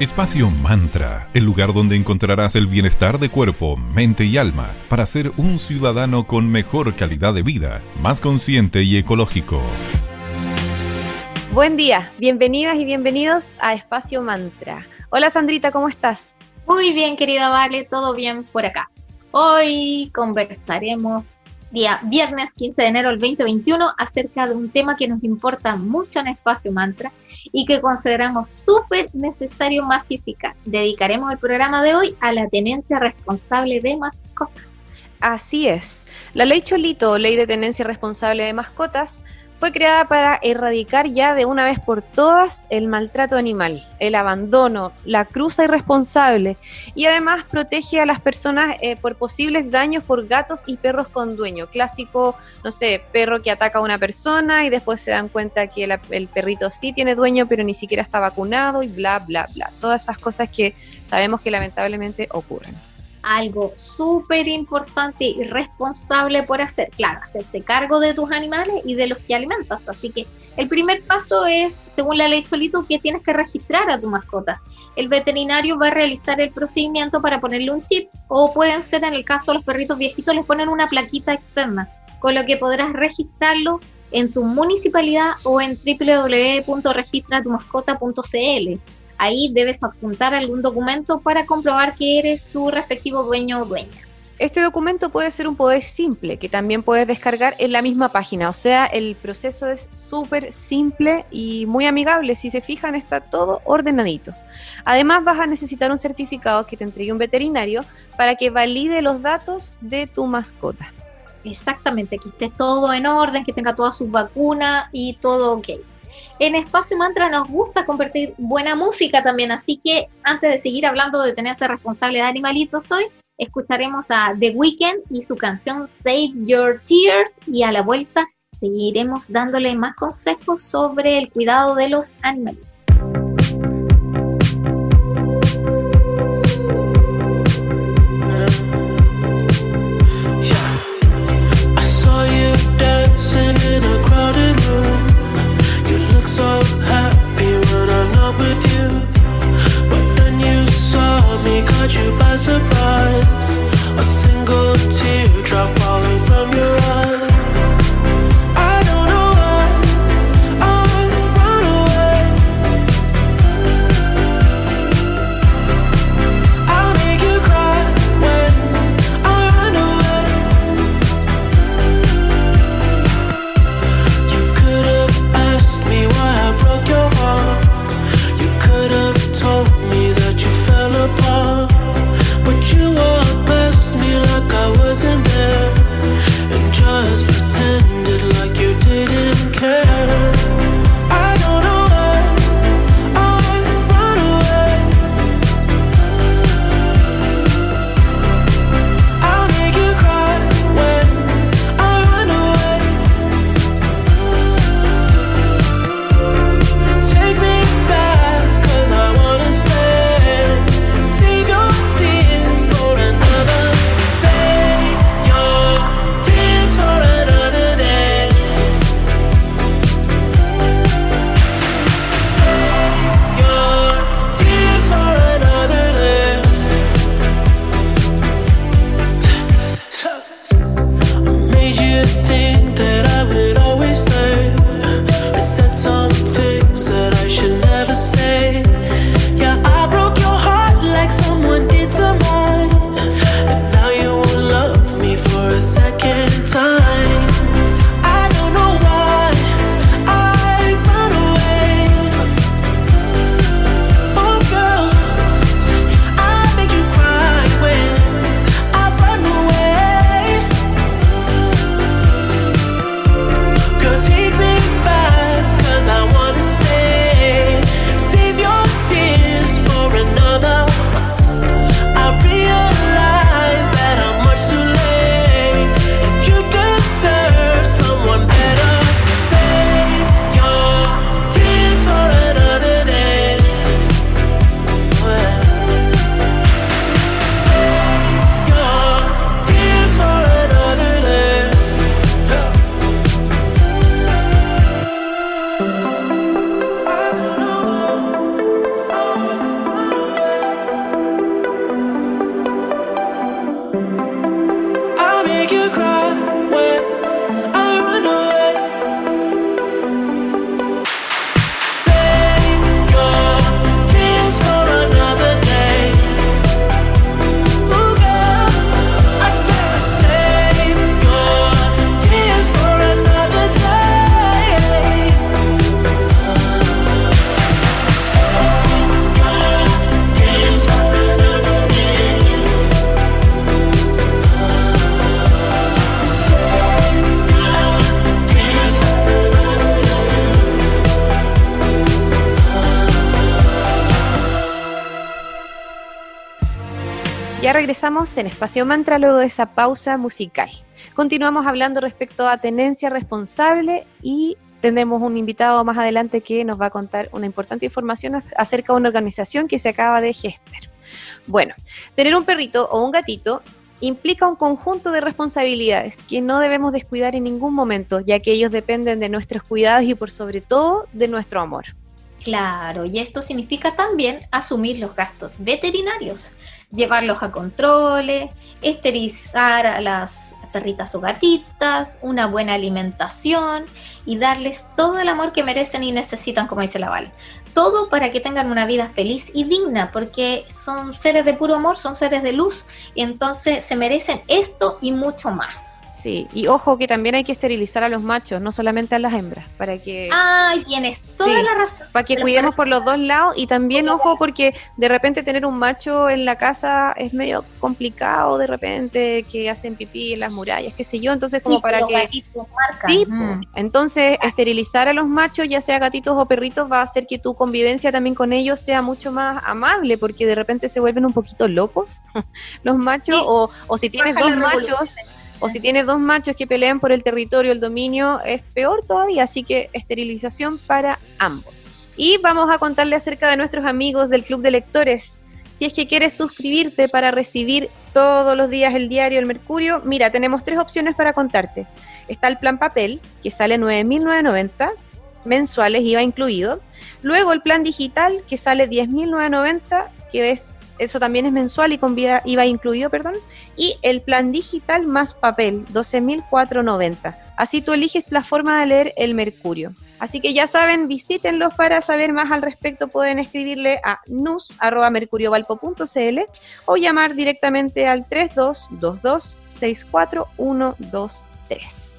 Espacio Mantra, el lugar donde encontrarás el bienestar de cuerpo, mente y alma para ser un ciudadano con mejor calidad de vida, más consciente y ecológico. Buen día, bienvenidas y bienvenidos a Espacio Mantra. Hola Sandrita, ¿cómo estás? Muy bien, querida Vale, todo bien por acá. Hoy conversaremos día viernes 15 de enero del 2021 acerca de un tema que nos importa mucho en Espacio Mantra y que consideramos súper necesario masificar. Dedicaremos el programa de hoy a la tenencia responsable de mascotas. Así es. La ley Cholito, ley de tenencia responsable de mascotas, fue creada para erradicar ya de una vez por todas el maltrato animal, el abandono, la cruza irresponsable y además protege a las personas eh, por posibles daños por gatos y perros con dueño. Clásico, no sé, perro que ataca a una persona y después se dan cuenta que el perrito sí tiene dueño pero ni siquiera está vacunado y bla, bla, bla. Todas esas cosas que sabemos que lamentablemente ocurren algo súper importante y responsable por hacer. Claro, hacerse cargo de tus animales y de los que alimentas. Así que el primer paso es, según la ley solito, que tienes que registrar a tu mascota. El veterinario va a realizar el procedimiento para ponerle un chip o pueden ser, en el caso de los perritos viejitos, les ponen una plaquita externa, con lo que podrás registrarlo en tu municipalidad o en www.registratumascota.cl Ahí debes apuntar algún documento para comprobar que eres su respectivo dueño o dueña. Este documento puede ser un poder simple que también puedes descargar en la misma página. O sea, el proceso es súper simple y muy amigable. Si se fijan, está todo ordenadito. Además, vas a necesitar un certificado que te entregue un veterinario para que valide los datos de tu mascota. Exactamente, que esté todo en orden, que tenga todas sus vacunas y todo ok. En Espacio Mantra nos gusta compartir buena música también, así que antes de seguir hablando de tenerse responsable de animalitos hoy, escucharemos a The Weeknd y su canción Save Your Tears y a la vuelta seguiremos dándole más consejos sobre el cuidado de los animales. Regresamos en Espacio Mantra luego de esa pausa musical. Continuamos hablando respecto a tenencia responsable y tendremos un invitado más adelante que nos va a contar una importante información acerca de una organización que se acaba de gestar. Bueno, tener un perrito o un gatito implica un conjunto de responsabilidades que no debemos descuidar en ningún momento, ya que ellos dependen de nuestros cuidados y por sobre todo de nuestro amor. Claro, y esto significa también asumir los gastos veterinarios, llevarlos a controles, esterilizar a las perritas o gatitas, una buena alimentación y darles todo el amor que merecen y necesitan, como dice la Val. Todo para que tengan una vida feliz y digna, porque son seres de puro amor, son seres de luz, y entonces se merecen esto y mucho más. Sí, y ojo que también hay que esterilizar a los machos, no solamente a las hembras, para que... Ay, tienes toda la razón. Para que cuidemos por los dos lados y también, ojo, porque de repente tener un macho en la casa es medio complicado, de repente que hacen pipí en las murallas, qué sé yo, entonces como para que... Sí, mm. entonces esterilizar a los machos, ya sea gatitos o perritos, va a hacer que tu convivencia también con ellos sea mucho más amable, porque de repente se vuelven un poquito locos los machos, o, o si tienes dos machos o si tienes dos machos que pelean por el territorio, el dominio, es peor todavía, así que esterilización para ambos. Y vamos a contarle acerca de nuestros amigos del Club de Lectores. Si es que quieres suscribirte para recibir todos los días el diario El Mercurio, mira, tenemos tres opciones para contarte. Está el plan papel, que sale 9.990 mensuales, IVA incluido. Luego el plan digital, que sale 10.990, que es eso también es mensual y con IVA incluido, perdón. Y el plan digital más papel, 12.490. Así tú eliges la forma de leer el Mercurio. Así que ya saben, visítenlos para saber más al respecto. Pueden escribirle a nus.mercuriovalpo.cl o llamar directamente al 3222 64123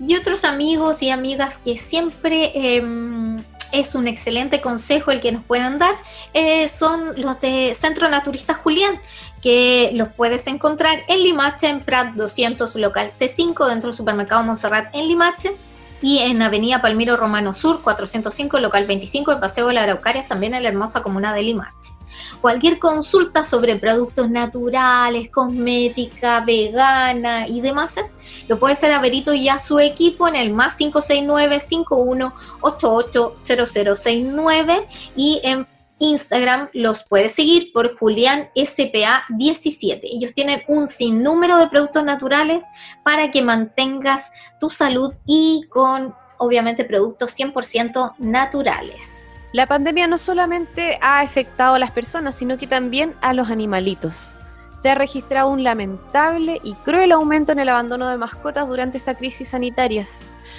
y otros amigos y amigas que siempre em, es un excelente consejo el que nos pueden dar, eh, son los de Centro Naturista Julián, que los puedes encontrar en Limache, en Prat 200, local C5, dentro del supermercado Montserrat en Limache, y en Avenida Palmiro Romano Sur, 405, local 25, el Paseo de la Araucaria, también en la hermosa comuna de Limache. Cualquier consulta sobre productos naturales, cosmética, vegana y demás, lo puede hacer a Berito y a su equipo en el más 569 51880069 y en Instagram los puedes seguir por Julián SPA17. Ellos tienen un sinnúmero de productos naturales para que mantengas tu salud y con obviamente productos 100% naturales. La pandemia no solamente ha afectado a las personas, sino que también a los animalitos. Se ha registrado un lamentable y cruel aumento en el abandono de mascotas durante esta crisis sanitaria.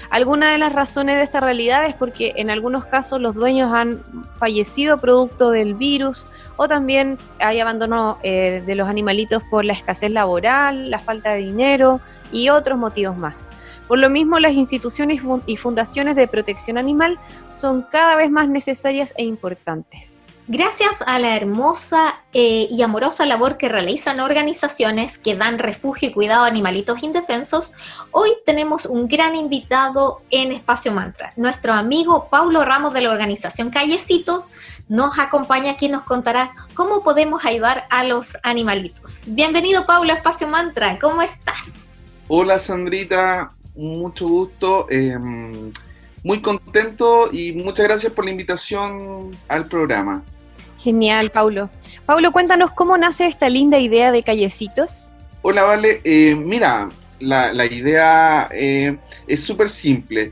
Alguna de las razones de esta realidad es porque en algunos casos los dueños han fallecido producto del virus o también hay abandono eh, de los animalitos por la escasez laboral, la falta de dinero y otros motivos más. Por lo mismo, las instituciones y fundaciones de protección animal son cada vez más necesarias e importantes. Gracias a la hermosa eh, y amorosa labor que realizan organizaciones que dan refugio y cuidado a animalitos indefensos, hoy tenemos un gran invitado en Espacio Mantra. Nuestro amigo Paulo Ramos de la organización Callecito nos acompaña aquí y nos contará cómo podemos ayudar a los animalitos. Bienvenido Paulo a Espacio Mantra, ¿cómo estás? Hola Sandrita, mucho gusto. Em, muy contento y muchas gracias por la invitación al programa. Genial, Paulo. Paulo, cuéntanos cómo nace esta linda idea de Callecitos. Hola, Vale. Eh, mira, la, la idea eh, es súper simple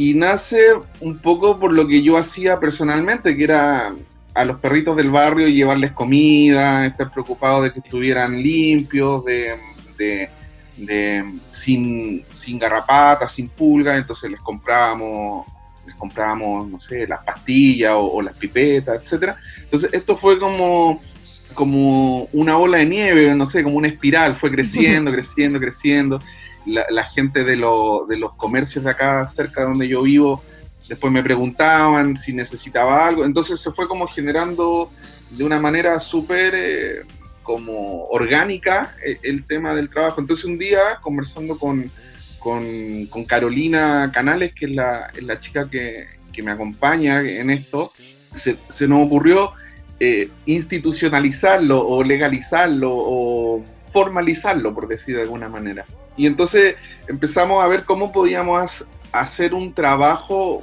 y nace un poco por lo que yo hacía personalmente, que era a los perritos del barrio llevarles comida, estar preocupado de que estuvieran limpios, de, de de, sin, sin garrapatas, sin pulgas, entonces les comprábamos, les comprábamos, no sé, las pastillas o, las pipetas, etcétera. Entonces esto fue como, como una ola de nieve, no sé, como una espiral, fue creciendo, creciendo, creciendo. La, gente de, de los comercios de acá cerca de donde yo vivo, después me preguntaban si necesitaba algo, entonces se fue como generando de una manera súper... Eh, como orgánica eh, el, tema del trabajo. Entonces un día, conversando con, con, Carolina Canales, que es la, la chica que, que, me acompaña en esto, se, se, nos ocurrió eh, institucionalizarlo o legalizarlo o formalizarlo, por decir de alguna manera. Y entonces empezamos a ver cómo podíamos hacer un trabajo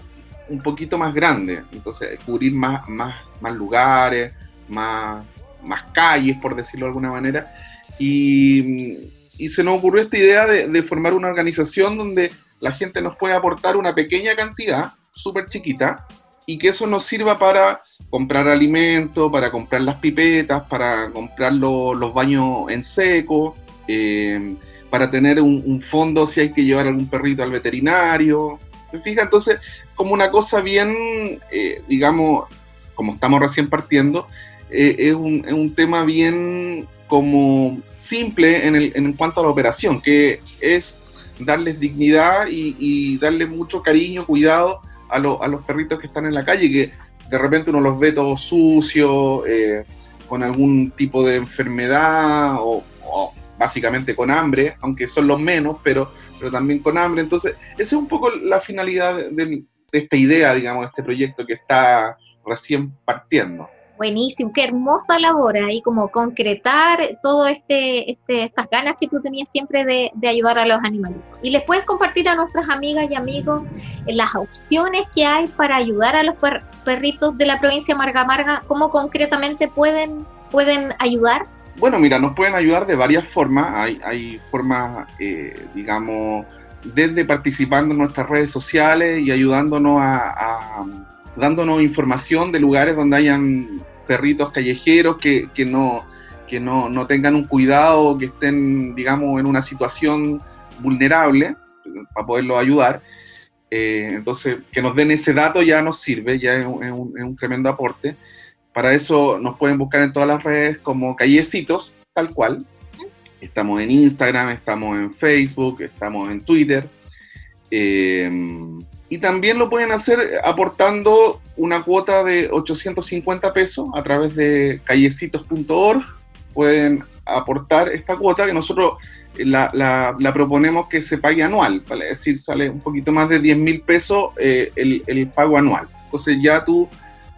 un poquito más grande, entonces cubrir más, más, más lugares, más, más calles, por decirlo de alguna manera. Y, se nos ocurrió esta idea de, formar una organización donde la gente nos puede aportar una pequeña cantidad, súper chiquita, y que eso nos sirva para comprar alimentos, para comprar las pipetas, para comprar los baños en seco, eh, para tener un, fondo si hay que llevar algún perrito al veterinario. ¿Me fija? Entonces, como una cosa bien, eh, digamos, como estamos recién partiendo, eh, es, un, es, un, tema bien como simple en, el, en cuanto a la operación, que es darles dignidad y, y darle mucho cariño, cuidado a, a, los perritos que están en la calle, que de repente uno los ve todos sucios, eh, con algún tipo de enfermedad o, básicamente con hambre, aunque son los menos, pero, pero también con hambre. Entonces, esa es un poco la finalidad de, de esta idea, digamos, de este proyecto que está recién partiendo. Buenísimo, qué hermosa labor ahí como concretar todo este, este estas ganas que tú tenías siempre de, de, ayudar a los animalitos. Y les puedes compartir a nuestras amigas y amigos las opciones que hay para ayudar a los per, perritos de la provincia de Marga Marga, cómo concretamente pueden, pueden ayudar. Bueno, mira, nos pueden ayudar de varias formas. Hay, hay formas, eh, digamos, desde participando en nuestras redes sociales y ayudándonos a dándonos información de lugares donde hayan perritos callejeros que, que, no, que no, no, tengan un cuidado, que estén, digamos, en una situación vulnerable para poderlos ayudar. Eh, entonces, que nos den ese dato ya nos sirve, ya es un, tremendo aporte. Para eso nos pueden buscar en todas las redes como Callecitos, tal cual. Estamos en Instagram, estamos en Facebook, estamos en Twitter. Eh, y también lo pueden hacer aportando una cuota de 850 pesos a través de callecitos.org. Pueden aportar esta cuota que nosotros la, la, la, proponemos que se pague anual, ¿vale? es decir, sale un poquito más de 10 mil pesos eh, el, el, pago anual. Entonces ya tú,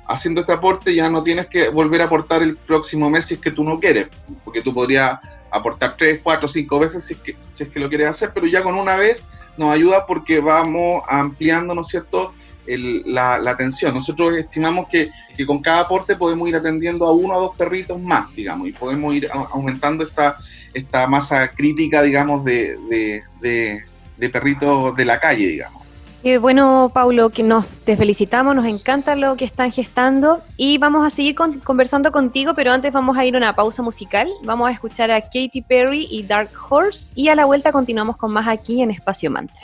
haciendo este aporte, ya no tienes que volver a aportar el próximo mes si es que tú no quieres, porque tú podrías aportar 3, 4, 5 veces si es, que, si es que lo quieres hacer, pero ya con una vez nos ayuda porque vamos ampliando, ¿no es cierto?, el, la, la, atención. Nosotros estimamos que, que, con cada aporte podemos ir atendiendo a uno o dos perritos más, digamos, y podemos ir aumentando esta, esta masa crítica, digamos, de, de, de, de perritos de la calle, digamos. Eh, bueno, Paulo, que nos te felicitamos, nos encanta lo que están gestando y vamos a seguir con, conversando contigo, pero antes vamos a ir a una pausa musical. Vamos a escuchar a Katy Perry y Dark Horse y a la vuelta continuamos con más aquí en Espacio Mantra.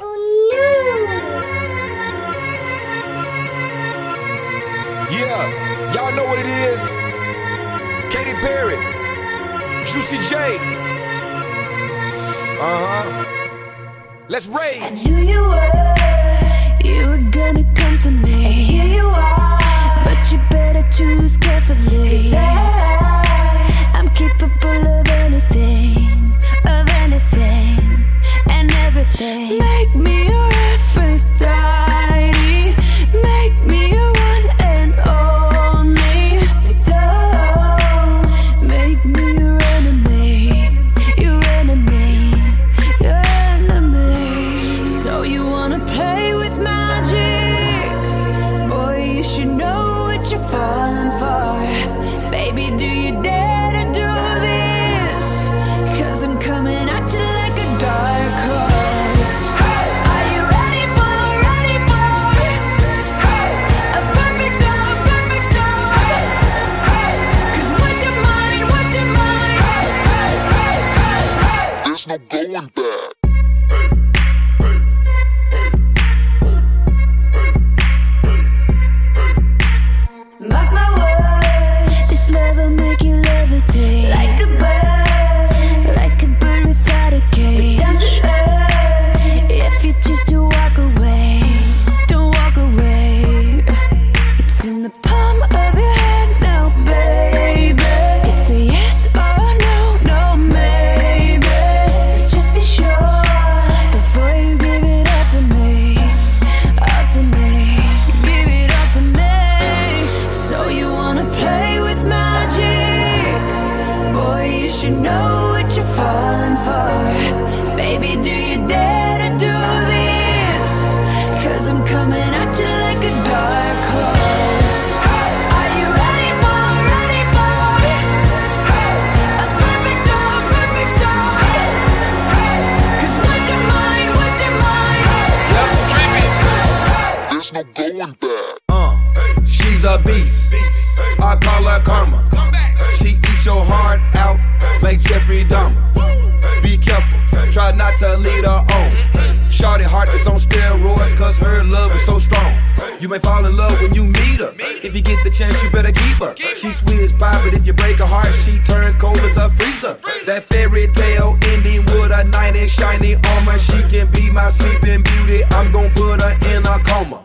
Yeah, y'all know what it is. Katy Perry, Juicy J. Uh-huh. Let's rage. I knew you were. You were gonna come to me. And here you are. But you better choose carefully. Cause I, I'm capable of anything, of anything, and everything. Make me a beast. I call her karma. She eats your heart out like Jeffrey Dahmer. Be careful, try not to lead her on. Shorty heart is on steroids, cause her love is so strong. You may fall in love when you meet her. If you get the chance, you better keep her. She's sweet as pie, but if you break her heart, she turns cold as a freezer. That fairy tale ending with a knight in shiny armor. She can be my sleeping beauty. I'm gonna put her in a coma.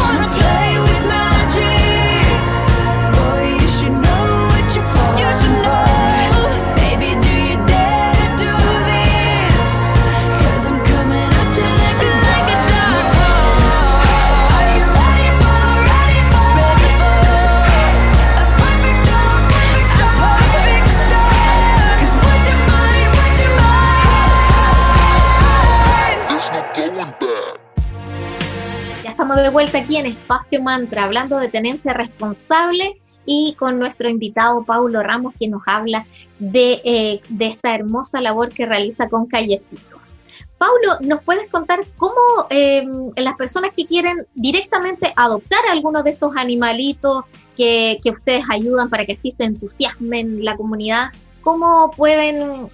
de vuelta aquí en Espacio Mantra, hablando de tenencia responsable y con nuestro invitado Paulo Ramos, quien nos habla de, eh, de esta hermosa labor que realiza con Callecitos. Paulo, ¿nos puedes contar cómo eh, las personas que quieren directamente adoptar algunos de estos animalitos que, que ustedes ayudan para que así se entusiasmen la comunidad, cómo pueden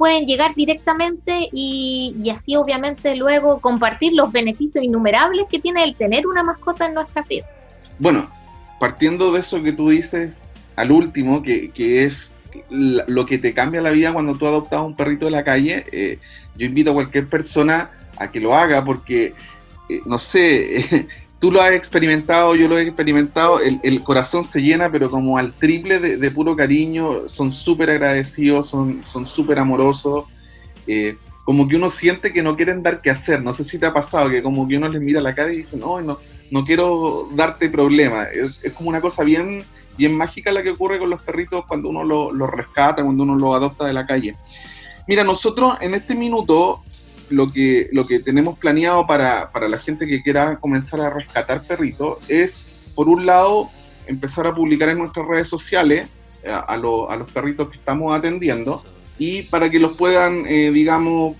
pueden llegar directamente y, así obviamente luego compartir los beneficios innumerables que tiene el tener una mascota en nuestra vida. Bueno, partiendo de eso que tú dices al último, que, que es lo que te cambia la vida cuando tú adoptas un perrito de la calle, eh, yo invito a cualquier persona a que lo haga porque, eh, no sé, tú lo has experimentado, yo lo he experimentado, el, corazón se llena, pero como al triple de, puro cariño, son súper agradecidos, son son súper amorosos. eh, como que uno siente que no quieren dar qué hacer, no sé si te ha pasado, que como que uno les mira la cara y dicen, no, no, quiero darte problemas. Es, es como una cosa bien, bien mágica la que ocurre con los perritos cuando uno los lo rescata, cuando uno los adopta de la calle. Mira, nosotros en este minuto lo que, lo que tenemos planeado para, para la gente que quiera comenzar a rescatar perritos es, por un lado, empezar a publicar en nuestras redes sociales eh, a, lo- a los perritos que estamos atendiendo y para que los puedan, eh, digamos,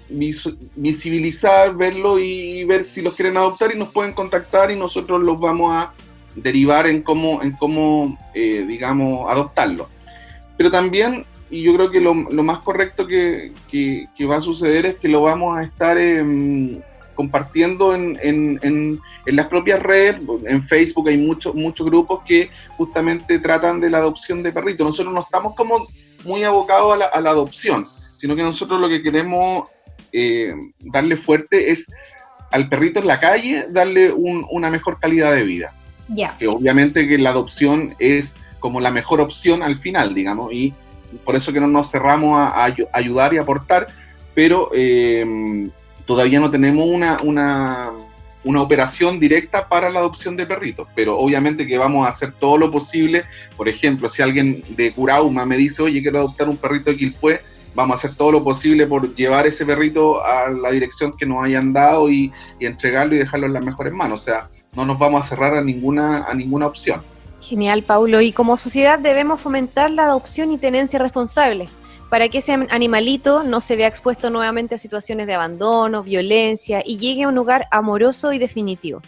visibilizar, verlo y ver si los quieren adoptar y nos pueden contactar y nosotros los vamos a derivar en cómo, en cómo eh, digamos, adoptarlo. Pero también, y yo creo que lo, lo más correcto que, que- que va a suceder es que lo vamos a estar em, compartiendo en, en- en- en las propias redes, en Facebook hay muchos muchos grupos que justamente tratan de la adopción de perritos. Nosotros no estamos como muy abocados a la, a la adopción, sino que nosotros lo que queremos eh, darle fuerte es al perrito en la calle, darle un- una mejor calidad de vida Ya. que obviamente que la adopción es como la mejor opción al final, digamos, y por eso que no nos cerramos a, a ayu- ayudar y aportar, pero eh, todavía no tenemos una, una, una operación directa para la adopción de perritos, pero obviamente que vamos a hacer todo lo posible, por ejemplo, si alguien de Curauma me dice, oye, quiero adoptar un perrito de Quilpué, vamos a hacer todo lo posible por llevar ese perrito a la dirección que nos hayan dado y, y entregarlo y dejarlo en las mejores manos, o sea, no nos vamos a cerrar a ninguna, a ninguna opción. Genial, Paulo. Y como sociedad debemos fomentar la adopción y tenencia responsable para que ese animalito no se vea expuesto nuevamente a situaciones de abandono, violencia y llegue a un lugar amoroso y definitivo.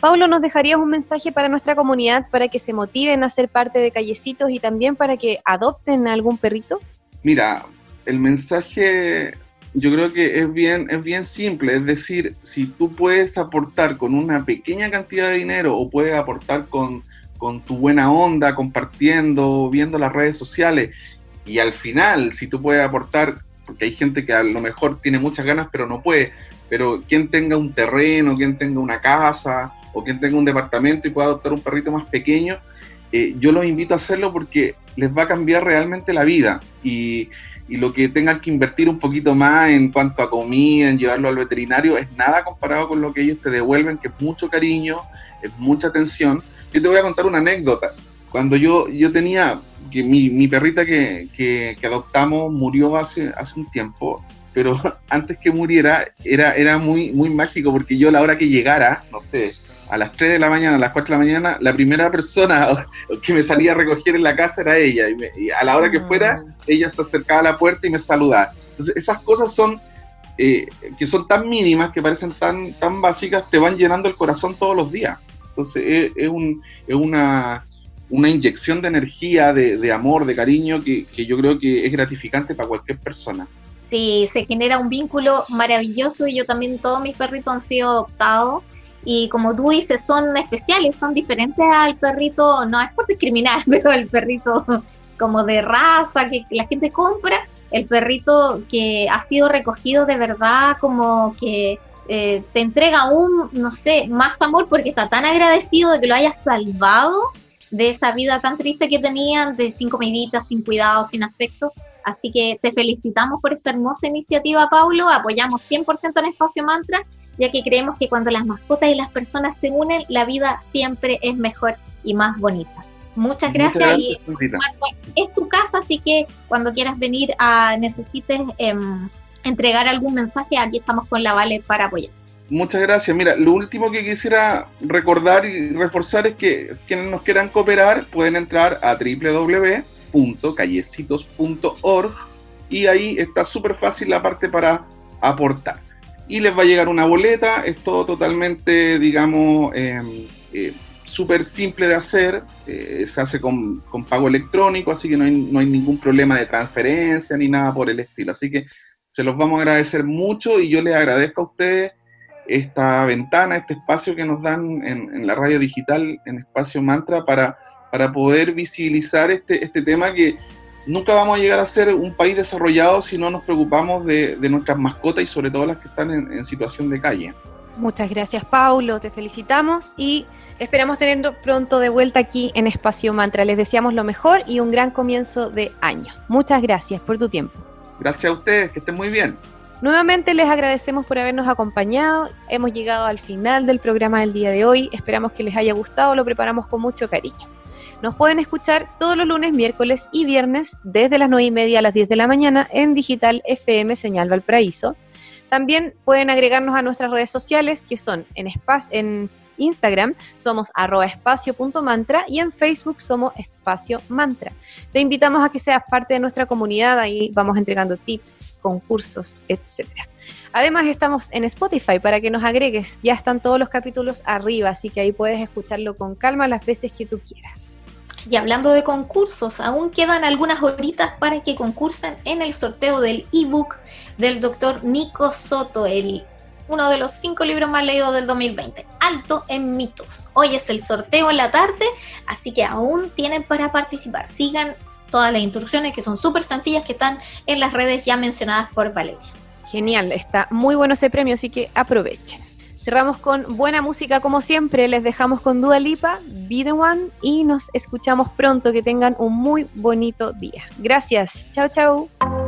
Paulo, ¿nos dejarías un mensaje para nuestra comunidad para que se motiven a ser parte de Callecitos y también para que adopten a algún perrito? Mira, el mensaje yo creo que es bien, es bien simple, es decir, si tú puedes aportar con una pequeña cantidad de dinero o puedes aportar con, con tu buena onda, compartiendo, viendo las redes sociales, y al final, si tú puedes aportar, porque hay gente que a lo mejor tiene muchas ganas pero no puede, pero quien tenga un terreno, quien tenga una casa o quien tenga un departamento y pueda adoptar un perrito más pequeño, eh, yo los invito a hacerlo porque les va a cambiar realmente la vida y, y lo que tengan que invertir un poquito más en cuanto a comida, en llevarlo al veterinario, es nada comparado con lo que ellos te devuelven, que es mucho cariño, es mucha atención. Yo te voy a contar una anécdota. Cuando yo, yo tenía, que mi, mi perrita que, que, que adoptamos murió hace, hace un tiempo, pero antes que muriera era, era muy, muy mágico porque yo a la hora que llegara, no sé, a las 3 de la mañana, a las 4 de la mañana, la primera persona que me salía a recoger en la casa era ella. Y, me- y a la hora que Ah. fuera, ella se acercaba a la puerta y me saludaba. Entonces, esas cosas son eh, que son tan mínimas, que parecen tan, tan básicas, te van llenando el corazón todos los días. Entonces, es, es un- es una, inyección de energía, de, de amor, de cariño, que, que yo creo que es gratificante para cualquier persona. Sí, se genera un vínculo maravilloso y yo también, todos mis perritos han sido adoptados y como tú dices, son especiales, son diferentes al perrito, no es por discriminar, pero el perrito como de raza que la gente compra, el perrito que ha sido recogido de verdad, como que eh, te entrega aún, no sé, más amor porque está tan agradecido de que lo hayas salvado de esa vida tan triste que tenían, de sin comiditas, sin cuidado, sin afecto. Así que te felicitamos por esta hermosa iniciativa, Paulo. Apoyamos 100% en Espacio Mantra, ya que creemos que cuando las mascotas y las personas se unen, la vida siempre es mejor y más bonita. Muchas gracias, y Sandrita. Marco, es tu casa, así que cuando quieras venir a necesites em, entregar algún mensaje, aquí estamos con la Vale para apoyar. Muchas gracias. Mira, lo último que quisiera recordar y reforzar es que quienes nos quieran cooperar pueden entrar a www.callecitos.org y ahí está súper fácil la parte para aportar. Y les va a llegar una boleta, es todo totalmente, digamos, eh, eh, súper simple de hacer, eh, se hace con, pago electrónico, así que no no hay ningún problema de transferencia ni nada por el estilo. Así que se los vamos a agradecer mucho y yo les agradezco a ustedes esta ventana, este espacio que nos dan en, la radio digital, en Espacio Mantra, para, para poder visibilizar este, este tema que nunca vamos a llegar a ser un país desarrollado si no nos preocupamos de, de nuestras mascotas y sobre todo las que están en, en situación de calle. Muchas gracias, Paulo. Te felicitamos y esperamos tenerlo pronto de vuelta aquí en Espacio Mantra. Les deseamos lo mejor y un gran comienzo de año. Muchas gracias por tu tiempo. Gracias a ustedes, que estén muy bien. Nuevamente les agradecemos por habernos acompañado. Hemos llegado al final del programa del día de hoy. Esperamos que les haya gustado. Lo preparamos con mucho cariño. Nos pueden escuchar todos los lunes, miércoles y viernes desde las 9 y media a las 10 de la mañana en Digital FM Señal Valparaíso. También pueden agregarnos a nuestras redes sociales que son en, espa- en Instagram somos arroba espacio.mantra y en Facebook somos espacio mantra. Te invitamos a que seas parte de nuestra comunidad, ahí vamos entregando tips, concursos, etc. Además estamos en Spotify para que nos agregues, ya están todos los capítulos arriba, así que ahí puedes escucharlo con calma las veces que tú quieras. Y hablando de concursos, aún quedan algunas horitas para que concursen en el sorteo del ebook del doctor Nico Soto, el, uno de los cinco libros más leídos del 2020, Alto en mitos. Hoy es el sorteo en la tarde, así que aún tienen para participar. Sigan todas las instrucciones que son súper sencillas que están en las redes ya mencionadas por Valeria. Genial, está muy bueno ese premio, así que aprovechen. Cerramos con buena música como siempre, les dejamos con Dua Lipa, Be The One y nos escuchamos pronto, que tengan un muy bonito día. Gracias, chao chao.